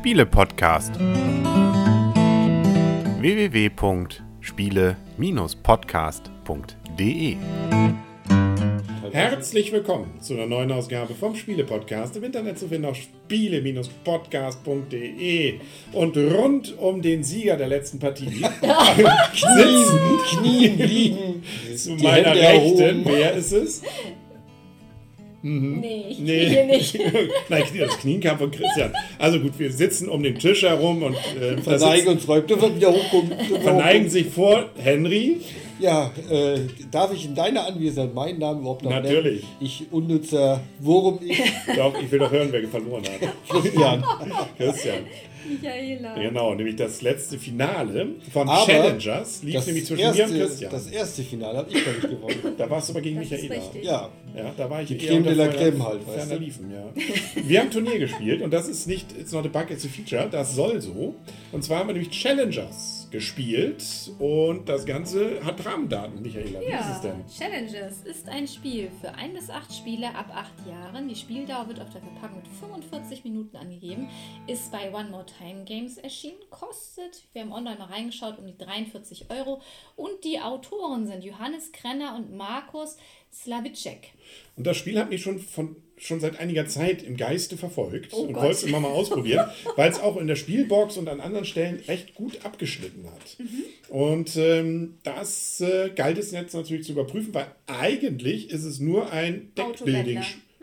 Spiele-Podcast. www.spiele-podcast.de Herzlich willkommen zu einer neuen Ausgabe vom Spiele-Podcast. Im Internet zu finden auf spiele-podcast.de. Und rund um den Sieger der letzten Partie sitzen Knien liegen. zu die meiner Hände Rechten. erhoben. Wer ist es? Nee, ich Nee. hier nicht. Nein, das Knien kam von Christian. Also gut, wir sitzen um den Tisch herum und äh, Verneigen uns räumt. Du wirst wieder wirst verneigen sich vor Henry. Ja, äh, darf ich in deiner Anwesenheit meinen Namen überhaupt noch Natürlich. nennen? Ich unnützer Worum ich Doch, ich will doch hören, wer verloren hat. Christian. Christian. Michaela. Genau, nämlich das letzte Finale von Aber Challengers lief Das nämlich zwischen erste, mir und Christian. das erste Finale habe ich, glaube ich, gewonnen. da warst du aber gegen Das Michaela. Ja, Ja, da war ich Die eher Creme de la Creme halt, weißt du? liefen, ja. Wir haben Turnier gespielt und das ist nicht, it's not a bug, it's a feature, das soll so. Und zwar haben wir nämlich Challengers gespielt und das Ganze hat Rahmendaten, Michaela. Wie ist es Ja, denn? Challenges ist ein Spiel für ein bis acht Spieler ab acht Jahren. Die Spieldauer wird auf der Verpackung mit 45 Minuten angegeben. Ist bei One More Time Games erschienen. Kostet, wir haben online mal reingeschaut, um die 43 Euro. Und die Autoren sind Johannes Krenner und Markus Slavicek. Und das Spiel hat mich schon von schon seit einiger Zeit im Geiste verfolgt Oh und wollte es immer mal ausprobieren, weil es auch in der Spielbox und an anderen Stellen recht gut abgeschnitten hat. Mhm. Und ähm, das äh, galt es jetzt natürlich zu überprüfen, weil eigentlich ist es nur ein Deckbuilding.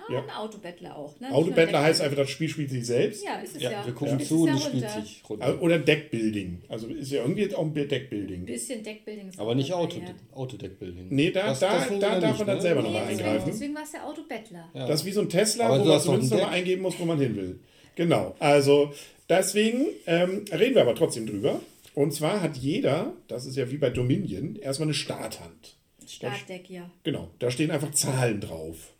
Ja. ein Autobettler auch. Ne? Nicht Autobettler heißt einfach, das Spiel spielt sich selbst. Ja, ist es ja, ja. wir gucken Ist zu und es spielt sich runter. Oder Deckbuilding. Also ist ja irgendwie auch ein Deckbuilding. Ein bisschen Deckbuilding ist Aber nicht Auto, ja. Autodeckbuilding. Nee, da, Das- da, das da darf nicht, man dann ne? selber Nee, nochmal deswegen- eingreifen. Deswegen war es der Autobettler. Ja. Das ist wie so ein Tesla, Aber wo man zumindest nochmal eingeben muss, wo man hin will. Genau. Also deswegen ähm, reden wir aber trotzdem drüber. Und zwar hat jeder, das ist ja wie bei Dominion, erstmal eine Starthand. Startdeck, ja. Genau, da stehen einfach Zahlen drauf.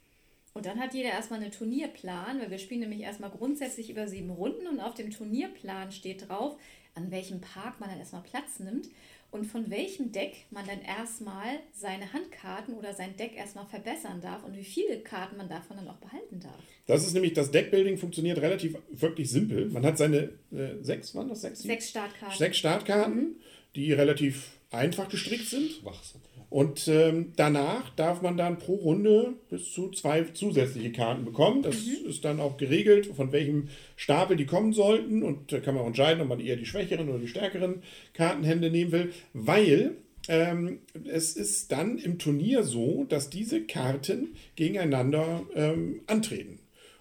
Und dann hat jeder erstmal einen Turnierplan, weil wir spielen nämlich erstmal grundsätzlich über sieben Runden und auf dem Turnierplan steht drauf, an welchem Park man dann erstmal Platz nimmt und von welchem Deck man dann erstmal seine Handkarten oder sein Deck erstmal verbessern darf und wie viele Karten man davon dann auch behalten darf. Das ist nämlich, das Deckbuilding funktioniert relativ wirklich simpel. Man hat seine äh, sechs, waren das sechs? Sechs Startkarten. Sechs Startkarten, die relativ einfach gestrickt sind. Und ähm, danach darf man dann pro Runde bis zu zwei zusätzliche Karten bekommen. Das ist dann auch geregelt, von welchem Stapel die kommen sollten. Und da kann man auch entscheiden, ob man eher die schwächeren oder die stärkeren Kartenhände nehmen will. Weil ähm, es ist dann im Turnier so, dass diese Karten gegeneinander ähm, antreten.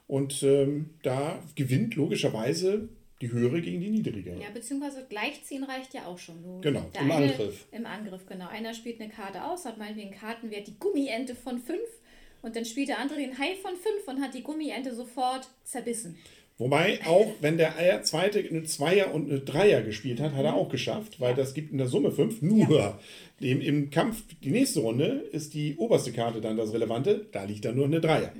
Und ähm, da gewinnt logischerweise die höhere gegen die niedrigere. Ja, beziehungsweise gleichziehen reicht ja auch schon. Du, Genau, im eine, Angriff. Im Angriff, genau. Einer spielt eine Karte aus, hat meinetwegen einen Kartenwert, die Gummiente von 5 und dann spielt der andere den Hai von 5 und hat die Gummiente sofort zerbissen. Wobei auch, wenn der Eier zweite eine Zweier und eine Dreier gespielt hat, hat er auch geschafft, weil das gibt in der Summe fünf. Nur dem, im Kampf, die nächste Runde, ist die oberste Karte dann das Relevante. Da liegt dann nur eine Dreier.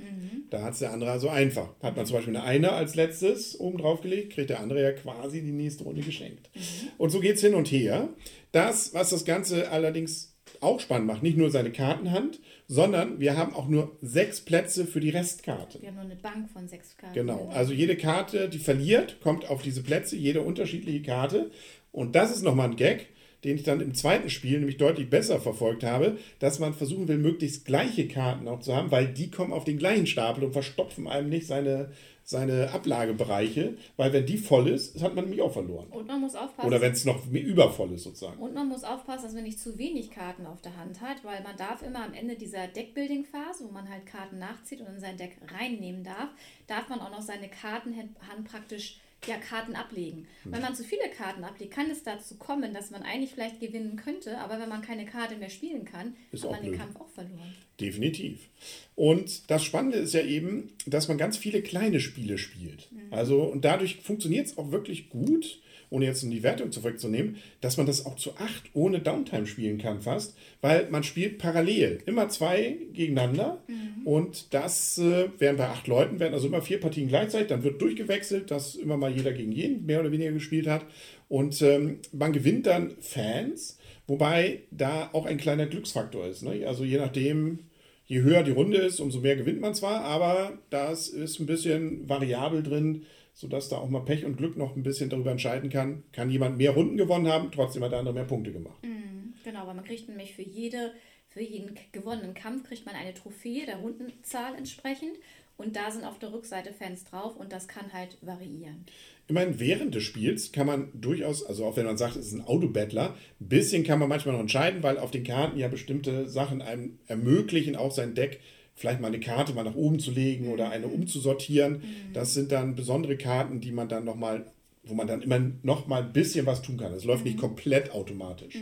Da hat es der andere also einfach. Hat man zum Beispiel eine Einer als letztes oben drauf gelegt, kriegt der andere ja quasi die nächste Runde geschenkt. Und so geht es hin und her. Das, was das Ganze allerdings auch spannend macht, nicht nur seine Kartenhand, sondern wir haben auch nur sechs Plätze für die Restkarte. Wir haben nur eine Bank von sechs Karten. Genau, also jede Karte, die verliert, kommt auf diese Plätze, jede unterschiedliche Karte. Und das ist nochmal ein Gag, den ich dann im zweiten Spiel nämlich deutlich besser verfolgt habe, dass man versuchen will, möglichst gleiche Karten auch zu haben, weil die kommen auf den gleichen Stapel und verstopfen einem nicht seine, seine Ablagebereiche, weil wenn die voll ist, hat man nämlich auch verloren. Und man muss aufpassen. Oder wenn es noch übervoll ist sozusagen. und man muss aufpassen, dass man nicht zu wenig Karten auf der Hand hat, weil man darf immer am Ende dieser Deckbuilding-Phase, wo man halt Karten nachzieht und in sein Deck reinnehmen darf, darf man auch noch seine Kartenhand praktisch ja, Karten ablegen. Wenn man zu viele Karten ablegt, kann es dazu kommen, dass man eigentlich vielleicht gewinnen könnte, aber wenn man keine Karte mehr spielen kann, Ist hat man den blöd. Kampf auch verloren. Definitiv. Und das Spannende ist ja eben, dass man ganz viele kleine Spiele spielt. Also, und dadurch funktioniert es auch wirklich gut, ohne jetzt in die Wertung zu wegzunehmen, dass man das auch zu acht ohne Downtime spielen kann fast, weil man spielt parallel, immer zwei gegeneinander und das äh, werden bei acht Leuten, werden also immer vier Partien gleichzeitig, dann wird durchgewechselt, dass immer mal jeder gegen jeden mehr oder weniger gespielt hat und ähm, man gewinnt dann Fans, wobei da auch ein kleiner Glücksfaktor ist. Ne? Also je nachdem, je höher die Runde ist, umso mehr gewinnt man zwar, aber das ist ein bisschen variabel drin. Sodass da auch mal Pech und Glück noch ein bisschen darüber entscheiden kann. Kann jemand mehr Runden gewonnen haben, trotzdem hat der andere mehr Punkte gemacht. Mhm, genau, weil man kriegt nämlich für jede, für jeden gewonnenen Kampf kriegt man eine Trophäe der Rundenzahl entsprechend. Und da sind auf der Rückseite Fans drauf und das kann halt variieren. Immerhin während des Spiels kann man durchaus, also auch wenn man sagt, es ist ein Autobattler, ein bisschen kann man manchmal noch entscheiden, weil auf den Karten ja bestimmte Sachen einem ermöglichen, auch sein Deck vielleicht mal eine Karte mal nach oben zu legen oder eine umzusortieren. Das sind dann besondere Karten, die man dann nochmal, wo man dann immer nochmal ein bisschen was tun kann. Es läuft nicht komplett automatisch.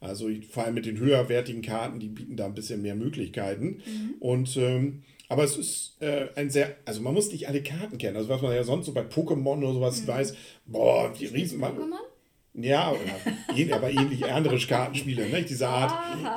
Also vor allem mit den höherwertigen Karten, die bieten da ein bisschen mehr Möglichkeiten. Und ähm, aber es ist äh, ein sehr, also man muss nicht alle Karten kennen. Also was man ja sonst so bei Pokémon oder sowas weiß, boah, die riesen Pokémon? Ja, aber ähnlich andere Kartenspiele, ne? diese Art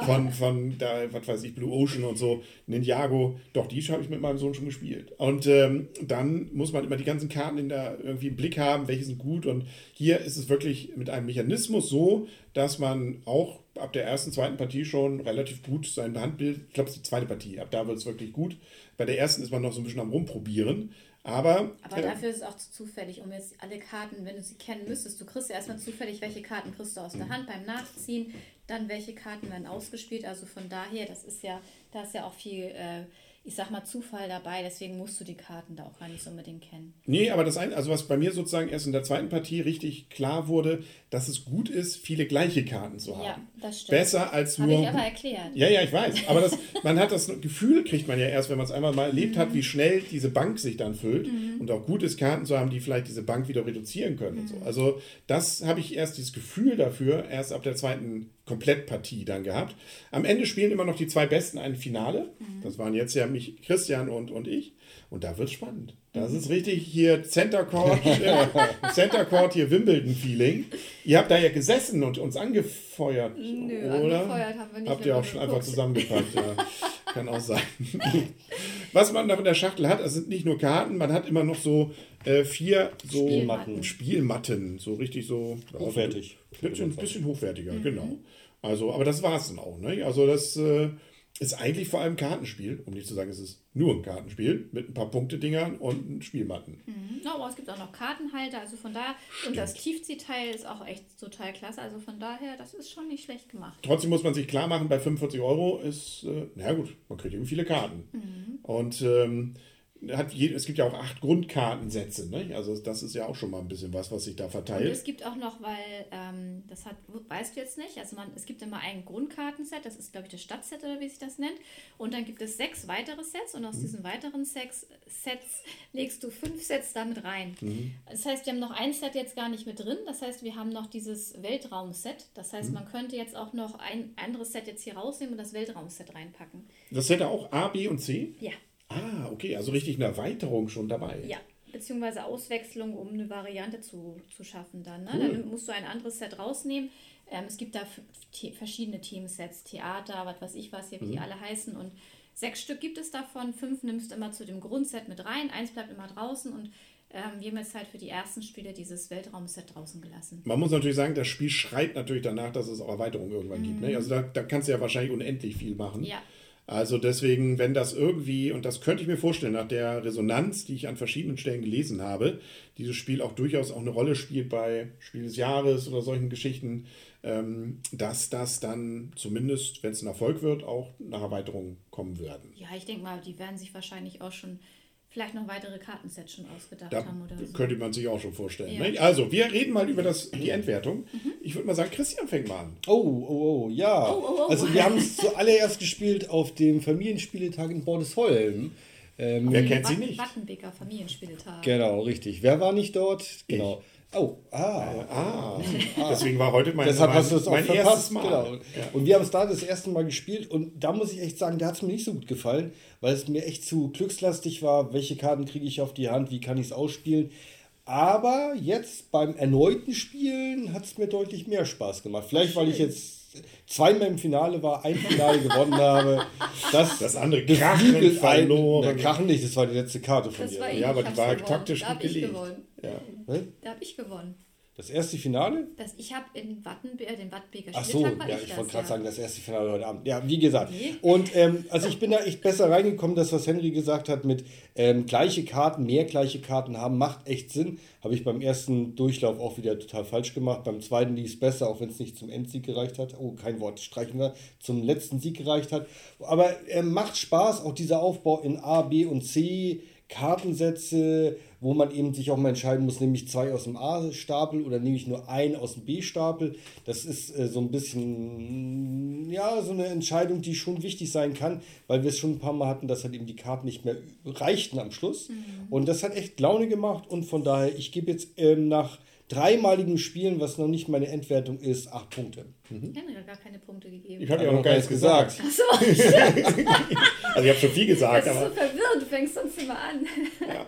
von, von da, was weiß ich, Blue Ocean und so, Ninjago, doch, die habe ich mit meinem Sohn schon gespielt. Und ähm, dann muss man immer die ganzen Karten in der, irgendwie im Blick haben, welche sind gut. Und hier ist es wirklich mit einem Mechanismus so, dass man auch ab der ersten, zweiten Partie schon relativ gut sein Handbild, ich glaube, es ist die zweite Partie, ab da wird es wirklich gut. Bei der ersten ist man noch so ein bisschen am Rumprobieren. Aber, Aber dafür ist es auch zu zufällig, um jetzt alle Karten, wenn du sie kennen müsstest, du kriegst ja erstmal zufällig, welche Karten kriegst du aus Mhm. der Hand beim Nachziehen, dann welche Karten werden ausgespielt. Also von daher, das ist ja, da ist ja auch viel, äh, ich sag mal, Zufall dabei, deswegen musst du die Karten da auch gar nicht so unbedingt kennen. Nee, aber das ein, also was bei mir sozusagen erst in der zweiten Partie richtig klar wurde, dass es gut ist, viele gleiche Karten zu haben. Ja, das stimmt. Besser als Habe nur. ich aber erklärt. ja, ja, ich weiß. Aber das, man hat das Gefühl, kriegt man ja erst, wenn man es einmal mal erlebt hat, wie schnell diese Bank sich dann füllt. Und auch gut ist, Karten zu haben, die vielleicht diese Bank wieder reduzieren können und so. Also, das habe ich erst dieses Gefühl dafür, erst ab der zweiten Komplettpartie dann gehabt. Am Ende spielen immer noch die zwei Besten ein Finale. Das waren jetzt ja mich, Christian und, und ich. Und da wird es spannend. Das ist richtig hier Center Court, äh, Center Court hier Wimbledon-Feeling. Ihr habt da ja gesessen und uns angefeuert, Nö, oder? angefeuert haben wir nicht, Habt ihr auch schon geguckt. einfach zusammengepackt, ja. Kann auch sein. Was man noch in der Schachtel hat, das sind nicht nur Karten, man hat immer noch so äh, vier so Spielmatten. Spielmatten, so richtig so Hochwertig. Bisschen, bisschen hochwertiger, Mhm. genau. Also, aber das war es dann auch. Ne? Also das äh, ist eigentlich vor allem ein Kartenspiel, um nicht zu sagen, es ist nur ein Kartenspiel mit ein paar Punktedingern und Spielmatten. Ja, aber es gibt auch noch Kartenhalter, also von daher, und das Tiefziehteil ist auch echt total klasse, also von daher, das ist schon nicht schlecht gemacht. Trotzdem muss man sich klar machen, bei 45 Euro ist, äh, na gut, man kriegt irgendwie viele Karten. Mhm. Und ähm, hat je, es gibt ja auch acht Grundkartensätze. Ne? Also das ist ja auch schon mal ein bisschen was, was sich da Und verteilt. es gibt auch noch, weil, ähm, das hat, weißt du jetzt nicht, also man, es gibt immer ein Grundkartenset, das ist glaube ich das Stadtset oder wie sich das nennt. Und dann gibt es sechs weitere Sets und aus diesen weiteren sechs Sets legst du fünf Sets damit rein. Das heißt, wir haben noch ein Set jetzt gar nicht mit drin, das heißt, wir haben noch dieses Weltraumset. Das heißt, man könnte jetzt auch noch ein anderes Set jetzt hier rausnehmen und das Weltraumset reinpacken. Das hätte auch A, B und C? Ja. Ah, okay, also richtig eine Erweiterung schon dabei. Ja, beziehungsweise Auswechslung, um eine Variante zu, zu schaffen dann. Ne? Cool. Dann musst du ein anderes Set rausnehmen. Ähm, es gibt da The verschiedene Themensets, Theater, was weiß ich was hier, wie Mhm. die alle heißen. Und sechs Stück gibt es davon. Fünf nimmst du immer zu dem Grundset mit rein, eins bleibt immer draußen. Und ähm, wir haben jetzt halt für die ersten Spiele dieses Weltraumset draußen gelassen. Man muss natürlich sagen, das Spiel schreit natürlich danach, dass es auch Erweiterungen irgendwann gibt. Ne? Also da, da kannst du ja wahrscheinlich unendlich viel machen. Mhm. Ja. Also deswegen, wenn das irgendwie, und das könnte ich mir vorstellen, nach der Resonanz, die ich an verschiedenen Stellen gelesen habe, dieses Spiel auch durchaus auch eine Rolle spielt bei Spiel des Jahres oder solchen Geschichten, ähm, dass das dann zumindest, wenn es ein Erfolg wird, auch nach Erweiterungen kommen werden. Ja, ich denke mal, die werden sich wahrscheinlich auch schon vielleicht noch weitere Kartensets schon ausgedacht Da haben oder so. könnte man sich auch schon vorstellen. Ja. Ne? Also, wir reden mal über das, die Endwertung. Ich würde mal sagen, Christian fängt mal an. Oh, oh, oh, ja. Oh, oh, oh. Also wir haben es zuallererst gespielt auf dem Familienspieletag in Bordesholm. Ähm, Wer kennt sie nicht? Wattenbeker Familienspieltag. Genau, richtig. Wer war nicht dort? Genau. Oh, ah. Ah, deswegen war heute mein, Deshalb mein, hast du es auch mein verpasst. erstes Mal. Genau. Ja. Und wir haben es da das erste Mal gespielt und da muss ich echt sagen, da hat es mir nicht so gut gefallen, weil es mir echt zu glückslastig war. Welche Karten kriege ich auf die Hand? Wie kann ich es ausspielen? Aber jetzt beim erneuten Spielen hat es mir deutlich mehr Spaß gemacht. Vielleicht, weil ich jetzt zweimal im Finale war, ein Finale gewonnen habe. Das, Das andere Krachen verloren. Na, Krachen nicht, das war die letzte Karte von Das dir. war. Ja, aber ich die war gewonnen. taktisch gut gelegt. Ja. Ne? Da habe ich gewonnen. Das erste Finale? Das, ich habe in Wattenberg, den Wattbeker Ach so, ja, ich, ich wollte gerade ja. sagen, das erste Finale heute Abend. Ja, wie gesagt. Nee. Und ähm, also ich bin da echt besser reingekommen, das, was Henry gesagt hat, mit ähm, gleiche Karten, mehr gleiche Karten haben, macht echt Sinn. Habe ich beim ersten Durchlauf auch wieder total falsch gemacht. Beim zweiten lief es besser, auch wenn es nicht zum Endsieg gereicht hat. Oh, kein Wort, streichen wir, zum letzten Sieg gereicht hat. Aber äh, macht Spaß, auch dieser Aufbau in A, B und C, Kartensätze, wo man eben sich auch mal entscheiden muss, nehme ich zwei aus dem A-Stapel oder nehme ich nur einen aus dem B-Stapel. Das ist äh, so ein bisschen, ja, so eine Entscheidung, die schon wichtig sein kann, weil wir es schon ein paar Mal hatten, dass halt eben die Karten nicht mehr reichten am Schluss. Mhm. Und das hat echt Laune gemacht und von daher, ich gebe jetzt ähm, nach dreimaligen Spielen, was noch nicht meine Endwertung ist, acht Punkte. Mhm. Henry hat gar keine Punkte gegeben. Ich habe ja noch gar nichts gesagt. gesagt. Ach so, also ich habe schon viel gesagt. Das ist aber so verwirrend, du fängst sonst immer an. ja.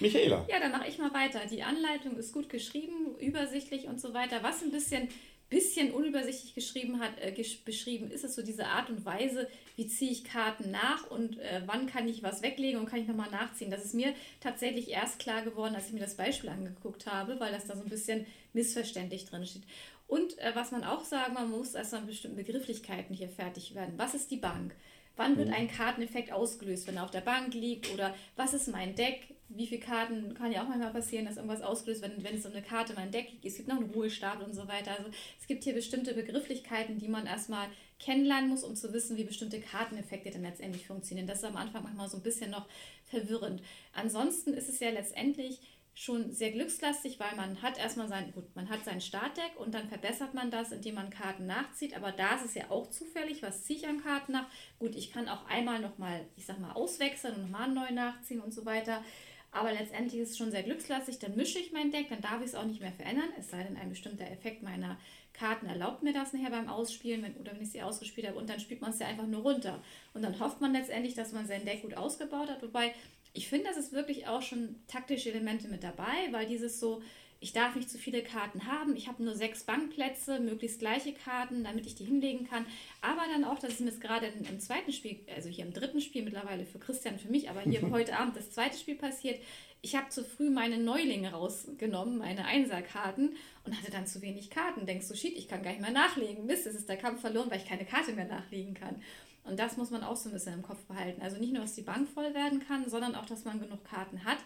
Michaela. Ja, dann mache ich mal weiter. Die Anleitung ist gut geschrieben, übersichtlich und so weiter. Was ein bisschen bisschen unübersichtlich geschrieben hat, äh, beschrieben, ist es so diese Art und Weise, wie ziehe ich Karten nach und äh, wann kann ich was weglegen und kann ich nochmal nachziehen. Das ist mir tatsächlich erst klar geworden, als ich mir das Beispiel angeguckt habe, weil das da so ein bisschen missverständlich drin steht. Und äh, was man auch sagen, man muss erstmal mit bestimmten Begrifflichkeiten hier fertig werden. Was ist die Bank? Wann wird mhm. ein Karteneffekt ausgelöst, wenn er auf der Bank liegt? Oder was ist mein Deck? Wie viele Karten kann ja auch manchmal passieren, dass irgendwas ausgelöst wird, wenn, wenn es so eine Karte Deck liegt. Es gibt noch einen Ruhestart und so weiter. Also es gibt hier bestimmte Begrifflichkeiten, die man erstmal kennenlernen muss, um zu wissen, wie bestimmte Karteneffekte dann letztendlich funktionieren. Das ist am Anfang manchmal so ein bisschen noch verwirrend. Ansonsten ist es ja letztendlich schon sehr glückslastig, weil man hat erstmal sein, gut, man hat sein Startdeck und dann verbessert man das, indem man Karten nachzieht. Aber da ist es ja auch zufällig, was ziehe ich an Karten nach. Gut, ich kann auch einmal nochmal, ich sag mal, auswechseln und nochmal neu nachziehen und so weiter. Aber letztendlich ist es schon sehr glückslastig. Dann mische ich mein Deck, dann darf ich es auch nicht mehr verändern, es sei denn, ein bestimmter Effekt meiner Karten erlaubt mir das nachher beim Ausspielen wenn, oder wenn ich sie ausgespielt habe und dann spielt man es ja einfach nur runter. Und dann hofft man letztendlich, dass man sein Deck gut ausgebaut hat. Wobei ich finde, das ist wirklich auch schon taktische Elemente mit dabei, weil dieses so, ich darf nicht zu viele Karten haben, ich habe nur sechs Bankplätze, möglichst gleiche Karten, damit ich die hinlegen kann. Aber dann auch, dass es mir gerade im zweiten Spiel, also hier im dritten Spiel mittlerweile für Christian, für mich, aber hier heute Abend das zweite Spiel passiert, ich habe zu früh meine Neulinge rausgenommen, meine Einserkarten und hatte dann zu wenig Karten. Denkst du, shit, ich kann gar nicht mehr nachlegen. Mist, es ist der Kampf verloren, weil ich keine Karte mehr nachlegen kann. Und das muss man auch so ein bisschen im Kopf behalten. Also nicht nur, dass die Bank voll werden kann, sondern auch, dass man genug Karten hat.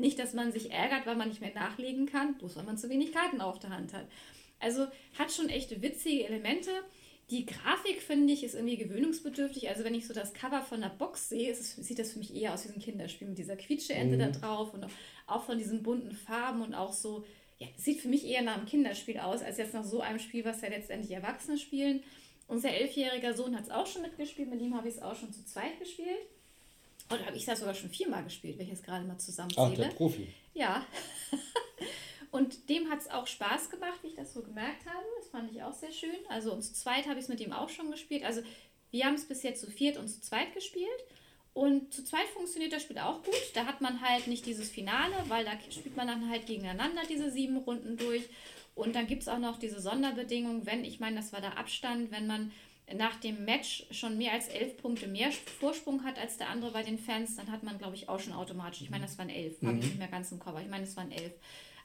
Nicht, dass man sich ärgert, weil man nicht mehr nachlegen kann, bloß weil man zu wenig Karten auf der Hand hat. Also hat schon echt witzige Elemente. Die Grafik, finde ich, ist irgendwie gewöhnungsbedürftig. Also wenn ich so das Cover von der Box sehe, es, sieht das für mich eher aus wie ein Kinderspiel mit dieser Quietscheente mhm. da drauf und auch von diesen bunten Farben und auch so, ja, sieht für mich eher nach einem Kinderspiel aus, als jetzt nach so einem Spiel, was ja letztendlich Erwachsene spielen. Unser elfjähriger Sohn hat es auch schon mitgespielt, mit ihm habe ich es auch schon zu zweit gespielt. Oder habe ich das sogar schon viermal gespielt, wenn ich es gerade mal zusammenzähle. Ach, der Profi. Ja. Und dem hat es auch Spaß gemacht, wie ich das so gemerkt habe. Das fand ich auch sehr schön. Also und zu zweit habe ich es mit ihm auch schon gespielt. Also wir haben es bis jetzt zu viert und zu zweit gespielt. Und zu zweit funktioniert das Spiel auch gut. Da hat man halt nicht dieses Finale, weil da spielt man dann halt gegeneinander diese sieben Runden durch. Und dann gibt es auch noch diese Sonderbedingung, wenn, ich meine, das war der Abstand, wenn man nach dem Match schon mehr als elf Punkte mehr Vorsprung hat als der andere bei den Fans, dann hat man, glaube ich, auch schon automatisch. Ich meine, das waren elf, mhm. habe ich nicht mehr ganz im Kopf, ich meine, es waren elf.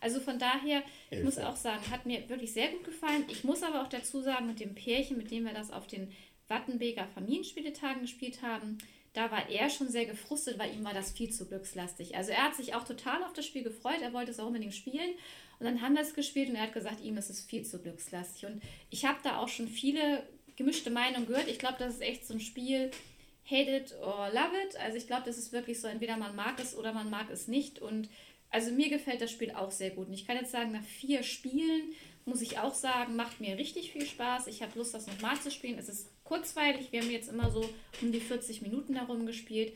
Also von daher, ich muss auch sagen, hat mir wirklich sehr gut gefallen. Ich muss aber auch dazu sagen, mit dem Pärchen, mit dem wir das auf den Wattenbeker Familienspieletagen gespielt haben, da war er schon sehr gefrustet, weil ihm war das viel zu glückslastig. Also er hat sich auch total auf das Spiel gefreut, er wollte es auch unbedingt spielen. Und dann haben wir es gespielt und er hat gesagt, ihm ist es viel zu glückslastig. Und ich habe da auch schon viele gemischte Meinungen gehört. Ich glaube, das ist echt so ein Spiel, hate it or love it. Also ich glaube, das ist wirklich so, entweder man mag es oder man mag es nicht. Und also mir gefällt das Spiel auch sehr gut. Und ich kann jetzt sagen, nach vier Spielen muss ich auch sagen, macht mir richtig viel Spaß. Ich habe Lust, das nochmal zu spielen. Es ist kurzweilig. Wir haben jetzt immer so um die 40 Minuten darum gespielt.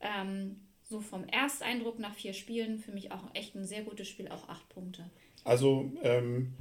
Ähm, so vom Ersteindruck nach vier Spielen für mich auch echt ein sehr gutes Spiel, auch acht Punkte. Also ähm,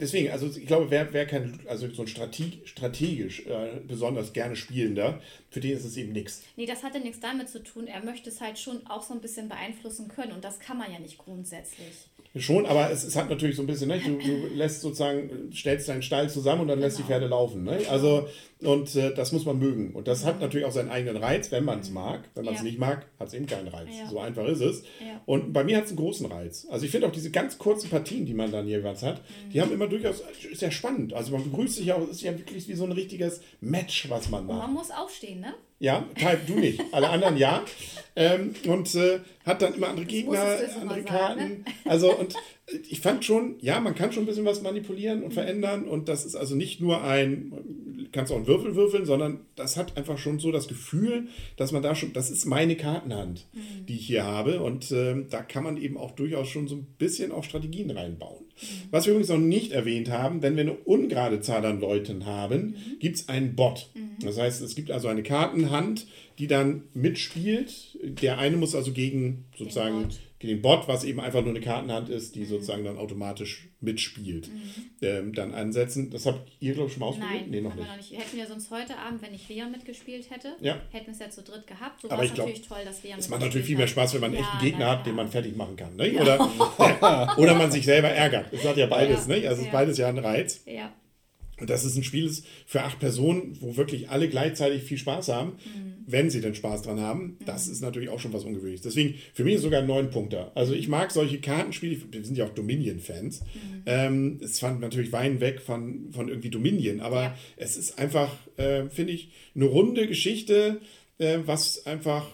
deswegen, also ich glaube, wer, wer kein, also so ein Strateg, strategisch äh, besonders gerne Spielender, für den ist es eben nichts. Nee, das hat ja nichts damit zu tun. Er möchte es halt schon auch so ein bisschen beeinflussen können und das kann man ja nicht grundsätzlich. Schon, aber es, es hat natürlich so ein bisschen, ne? du, du lässt sozusagen, stellst deinen Stall zusammen und dann lässt die Genau. Pferde laufen. Ne? Also, und äh, das muss man mögen. Und das hat natürlich auch seinen eigenen Reiz, wenn man es mag. Wenn man es. Ja. nicht mag, hat es eben keinen Reiz. Ja. So einfach ist es. Ja. Und bei mir hat es einen großen Reiz. Also ich finde auch diese ganz kurzen Partien, die man dann jeweils hat, Mhm. die haben immer durchaus, ist ja spannend. Also man begrüßt sich ja, es ist ja wirklich wie so ein richtiges Match, was man macht. Man muss aufstehen, ne? Ja, Type du nicht. Alle anderen ja. Ähm, und äh, hat dann immer andere Gegner, andere sagen, Karten. Also und ich fand schon, ja, man kann schon ein bisschen was manipulieren und verändern. Und das ist also nicht nur ein, kannst auch einen Würfel würfeln, sondern das hat einfach schon so das Gefühl, dass man da schon, das ist meine Kartenhand, die ich hier habe. Und ähm, da kann man eben auch durchaus schon so ein bisschen auch Strategien reinbauen. Was wir übrigens noch nicht erwähnt haben, wenn wir eine ungerade Zahl an Leuten haben, gibt es einen Bot. Das heißt, es gibt also eine Kartenhand, die dann mitspielt. Der eine muss also gegen sozusagen den Bot, was eben einfach nur eine Kartenhand ist, die sozusagen dann automatisch mitspielt, ähm, dann ansetzen. Das habt ihr, glaube ich, schon mal ausprobiert? Nein, nee, noch nicht. noch nicht. Hätten wir sonst heute Abend, wenn nicht Leon mitgespielt hätte, Ja. hätten wir es ja zu dritt gehabt. So Aber es ich glaub, natürlich toll, dass Leon Es macht natürlich viel mehr Spaß, wenn man einen echten Gegner hat, den man fertig machen kann. Ne? Oder, oder man sich selber ärgert. Das hat ja beides. Ja. Ne? Also es ist Ja. beides ja ein Reiz. Ja, Und das ist ein Spiel ist für acht Personen, wo wirklich alle gleichzeitig viel Spaß haben, wenn sie denn Spaß dran haben. Das ist natürlich auch schon was Ungewöhnliches. Deswegen, für mich ist sogar ein neun Punkter. Also ich mag solche Kartenspiele, wir sind ja auch Dominion-Fans. Ähm, es fand natürlich Wein weg von, von irgendwie Dominion, aber Ja. es ist einfach, äh, finde ich, eine runde Geschichte, äh, was einfach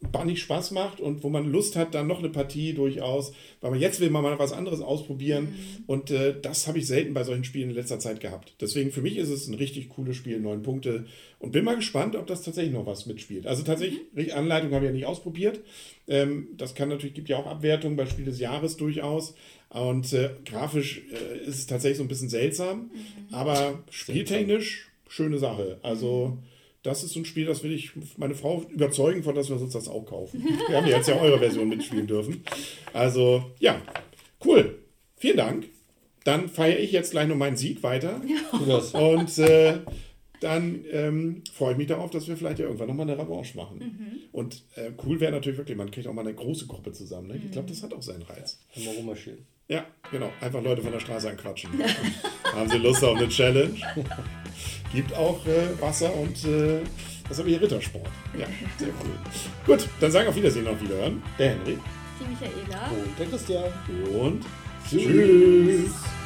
bannig Spaß macht und wo man Lust hat, dann noch eine Partie durchaus, weil man jetzt will man mal was anderes ausprobieren. Und äh, das habe ich selten bei solchen Spielen in letzter Zeit gehabt. Deswegen für mich ist es ein richtig cooles Spiel, neun Punkte. Und bin mal gespannt, ob das tatsächlich noch was mitspielt. Also tatsächlich, richtig Anleitung habe ich ja nicht ausprobiert. Ähm, das kann natürlich, gibt ja auch Abwertungen bei Spiel des Jahres durchaus. Und äh, grafisch äh, ist es tatsächlich so ein bisschen seltsam, aber spieltechnisch schöne Sache. Also das ist so ein Spiel, das will ich meine Frau überzeugen, von dass wir uns das auch kaufen. Wir haben ja jetzt ja eure Version mitspielen dürfen. Also, ja, cool. Vielen Dank. Dann feiere ich jetzt gleich noch meinen Sieg weiter. Das. Und äh, dann ähm, freue ich mich darauf, dass wir vielleicht ja irgendwann nochmal eine Revanche machen. Und äh, cool wäre natürlich wirklich, man kriegt auch mal eine große Gruppe zusammen. Ne? Ich glaube, das hat auch seinen Reiz. Mal rummarschieren. Ja, genau. Einfach Leute von der Straße anquatschen. Haben Sie Lust auf eine Challenge? Gibt auch äh, Wasser und äh, was habe ich hier? Rittersport. Ja, sehr cool. Gut, dann sagen wir auf Wiedersehen und Wiederhören. Der Henry die Michaela. Und der Christian. und Tschüss. tschüss.